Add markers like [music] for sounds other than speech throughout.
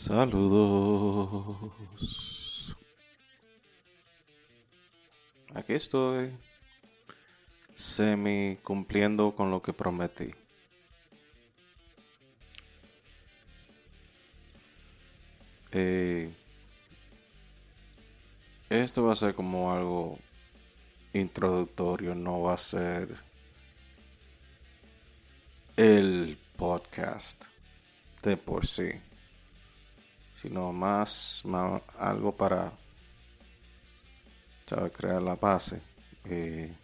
Saludos. Aquí estoy, semi cumpliendo con lo que prometí. Eh, esto va a ser como algo introductorio, no va a ser el podcast de por sí, sino más, algo para crear la base eh,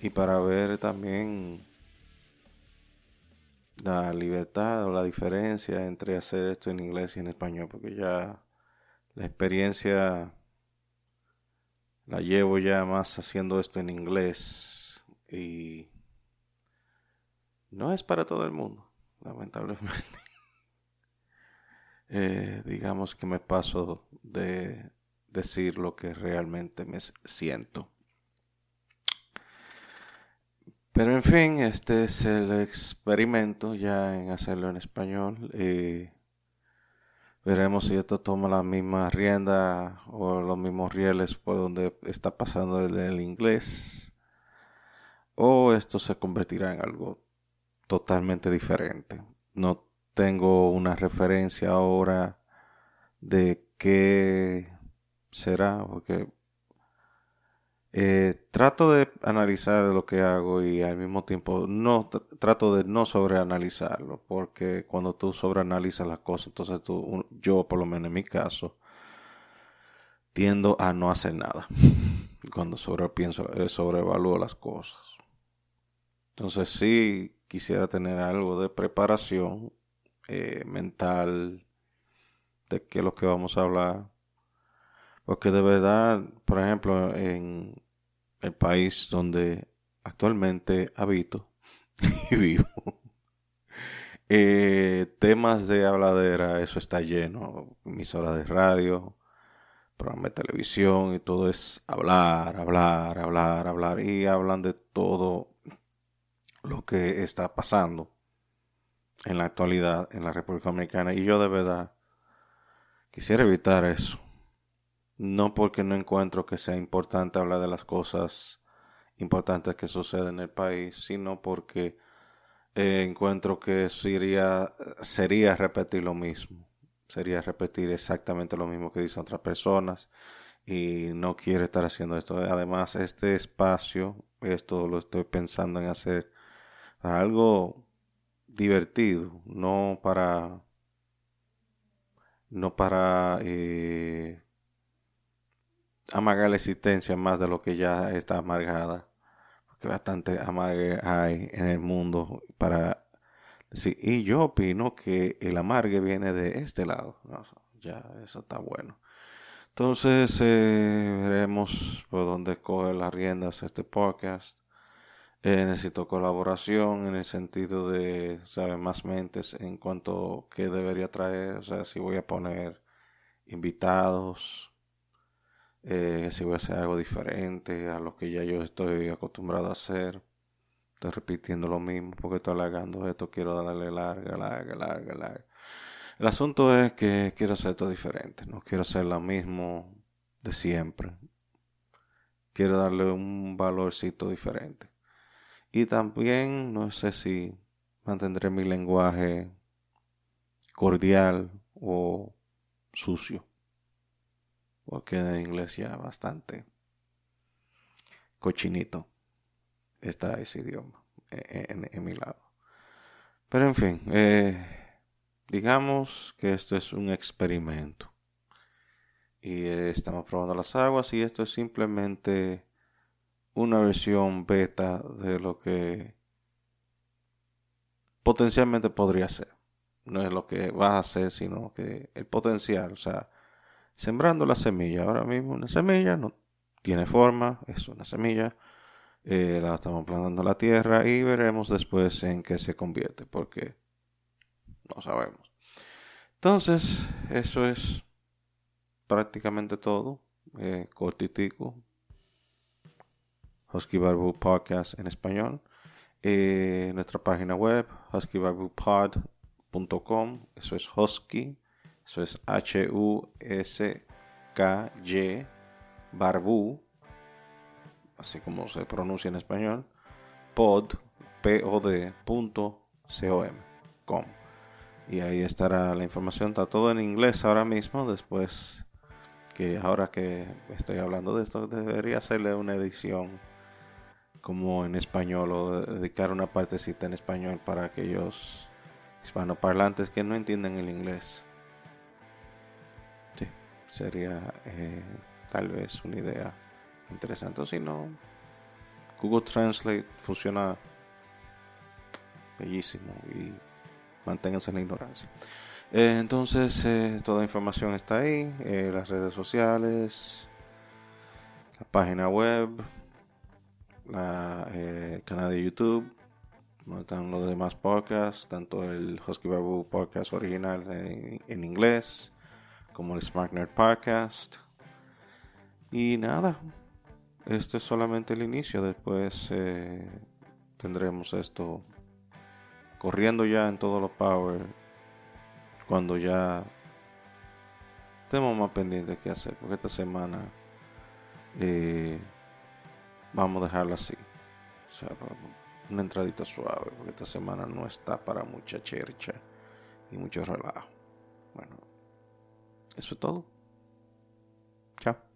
y para ver también la libertad o la diferencia entre hacer esto en inglés y en español, porque ya la experiencia la llevo ya más haciendo esto en inglés y no es para todo el mundo, lamentablemente. Eh, digamos que me paso de decir lo que realmente me siento. Pero en fin, este es el experimento ya en hacerlo en español. Veremos si esto toma la misma rienda o los mismos rieles por donde está pasando el, el inglés. O esto se convertirá en algo totalmente diferente. No tengo una referencia ahora de qué será, porque eh, trato de analizar lo que hago y al mismo tiempo no trato de no sobreanalizarlo, porque cuando tú sobreanalizas las cosas, entonces tú, yo por lo menos en mi caso, tiendo a no hacer nada [laughs] cuando sobre pienso, eh, sobrevalúo las cosas. Entonces sí quisiera tener algo de preparación eh, mental de qué es lo que vamos a hablar. Porque de verdad, por ejemplo, en el país donde actualmente habito [laughs] y vivo, eh, temas de habladera, eso está lleno. Emisoras de radio, programas de televisión y todo es hablar, hablar, hablar, hablar. Y hablan de todo lo que está pasando en la actualidad en la República Dominicana y yo de verdad quisiera evitar eso. No porque no encuentro que sea importante hablar de las cosas importantes que suceden en el país, sino porque eh, encuentro que sería, sería repetir lo mismo. Sería repetir exactamente lo mismo que dicen otras personas y no quiero estar haciendo esto. Además, este espacio, esto lo estoy pensando en hacer para algo divertido, no para no para eh, amagar la existencia más de lo que ya está amargada, porque bastante amargue hay en el mundo para decir, y yo opino que el amargue viene de este lado, ya eso está bueno. Entonces eh, veremos por dónde coge las riendas este podcast. Eh, necesito colaboración en el sentido de saber más mentes en cuanto a qué debería traer, o sea, si voy a poner invitados, eh, si voy a hacer algo diferente a lo que ya yo estoy acostumbrado a hacer. Estoy repitiendo lo mismo porque estoy alargando esto, quiero darle larga, larga, larga, larga. El asunto es que quiero hacer esto diferente, no quiero hacer lo mismo de siempre. Quiero darle un valorcito diferente. Y también no sé si mantendré mi lenguaje cordial o sucio. Porque en inglés ya bastante cochinito está ese idioma en, mi lado. Pero en fin, eh, digamos que esto es un experimento. Y estamos probando las aguas y esto es simplemente una versión beta de lo que potencialmente podría ser. No es lo que va a hacer, sino que el potencial, o sea, sembrando la semilla. Ahora mismo una semilla no tiene forma, es una semilla. Eh, la estamos plantando en la tierra y veremos después en qué se convierte, porque no sabemos. Entonces, eso es prácticamente todo. Eh, cortitico, Husky Barbu Podcast en español. Eh, nuestra página web, huskybarbupod husky.com. Eso es husky. Eso es H-U-S-K-Y. Barbu. Así como se pronuncia en español. Pod. P-O-D. Com. Y ahí estará la información. Está todo en inglés ahora mismo. Después que ahora que estoy hablando de esto, debería hacerle una edición como en español o dedicar una partecita en español para aquellos hispanoparlantes que no entienden el inglés. Sí, sería eh, tal vez una idea interesante. O si no, Google Translate funciona bellísimo y manténganse en la ignorancia. Eh, entonces, eh, toda información está ahí, las redes sociales, la página web la, eh, canal de YouTube, están los demás podcasts, tanto el Husky Barbu podcast original en, inglés, como el Smart Nerd Podcast. Y nada, esto es solamente el inicio, después eh, tendremos esto corriendo ya en todos los power cuando ya tenemos más pendientes que hacer, porque esta semana eh, vamos a dejarlo así. Una entradita suave, porque esta semana no está para mucha chercha y mucho relajo. Bueno, eso es todo. Chao.